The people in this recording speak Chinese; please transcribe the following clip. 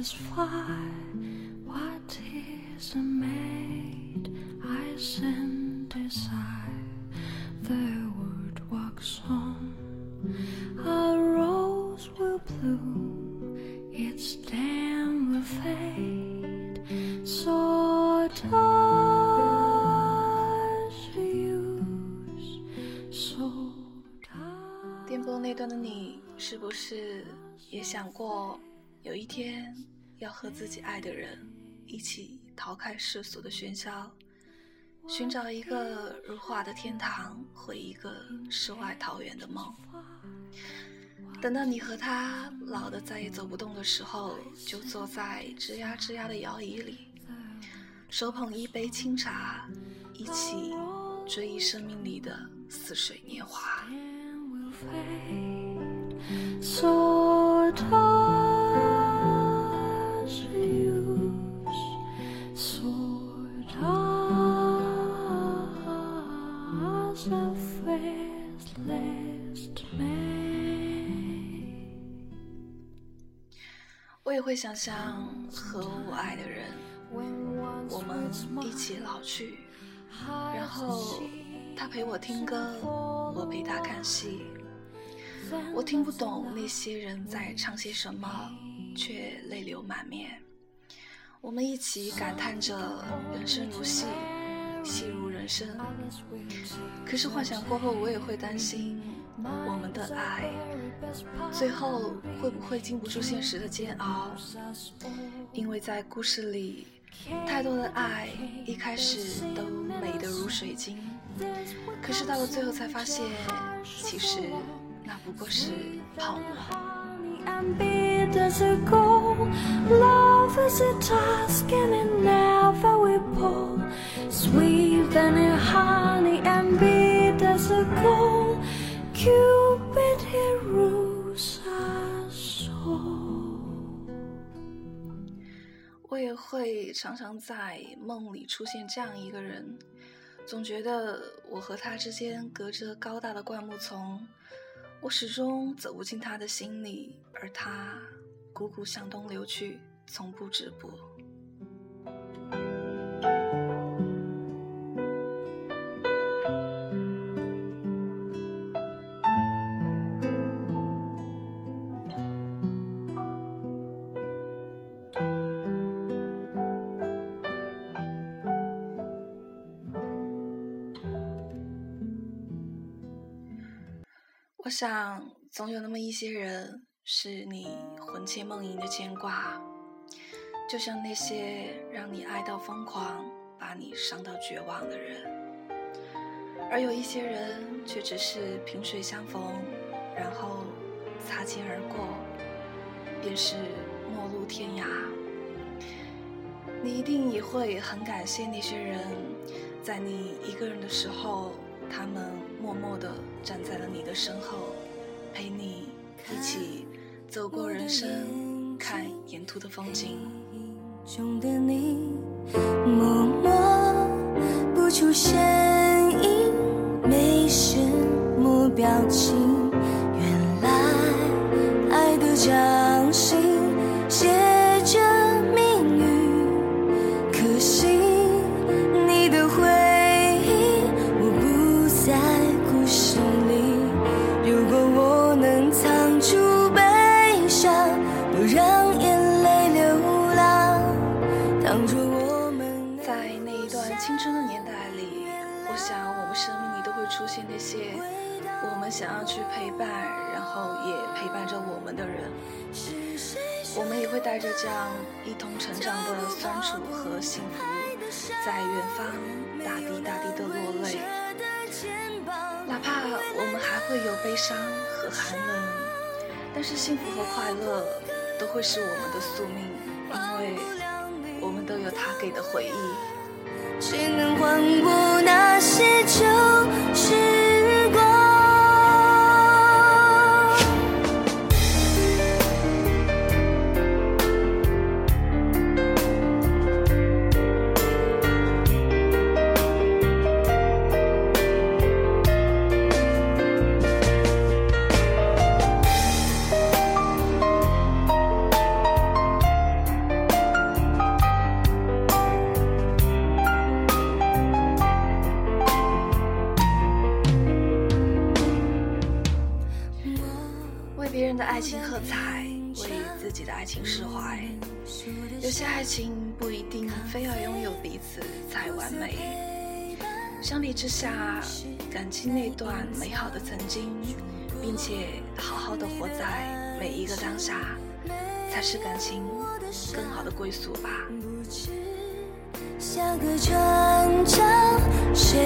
just fly. What is a maid? I synthesize. The wood walks on. A rose will bloom. Its stem will fade. So does use. So does. 电波那端的你，是不是也想过有一天要和自己爱的人一起逃开世俗的喧嚣，寻找一个如画的天堂或一个世外桃源的梦？等到你和他老的再也走不动的时候，就坐在吱呀吱呀的摇椅里，手捧一杯清茶，一起追忆生命里的似水年华。我也会想象和我爱的人，我们一起老去，然后他陪我听歌，我陪他看戏。我听不懂那些人在唱些什么，却泪流满面。我们一起感叹着人生如戏，戏如人生，可是幻想过后我也会担心我们的爱最后会不会经不住现实的煎熬，因为在故事里，太多的爱一开始都美得如水晶，可是到了最后才发现，其实那不过是泡沫。love is a task in name。Will pull. Sweet than a honey and bitter as a gold. Cupid he rules us all. 我也会常常在梦里出现这样一个人，总觉得我和他之间隔着高大的灌木丛，我始终走不进他的心里，而他汩汩向东流去，从不止步。我想，总有那么一些人是你魂牵梦萦的牵挂，就像那些让你爱到疯狂、把你伤到绝望的人；而有一些人却只是萍水相逢，然后擦肩而过，便是陌路天涯。你一定也会很感谢那些人，在你一个人的时候，他们默默地站在了你的身后，陪你一起走过人生，看沿途的风景。中的你，默默不出声音，没什么表情。原来爱的假想要去陪伴，然后也陪伴着我们的人。我们也会带着这样一同成长的酸楚和幸福，在远方大滴大滴的落泪。哪怕我们还会有悲伤和寒冷，但是幸福和快乐都会是我们的宿命，因为我们都有他给的回忆。谁能换过那些旧时人的爱情喝彩，为自己的爱情释怀。有些爱情不一定非要拥有彼此才完美，相比之下，感激那段美好的曾经，并且好好的活在每一个当下，才是感情更好的归宿吧。下个转角，谁？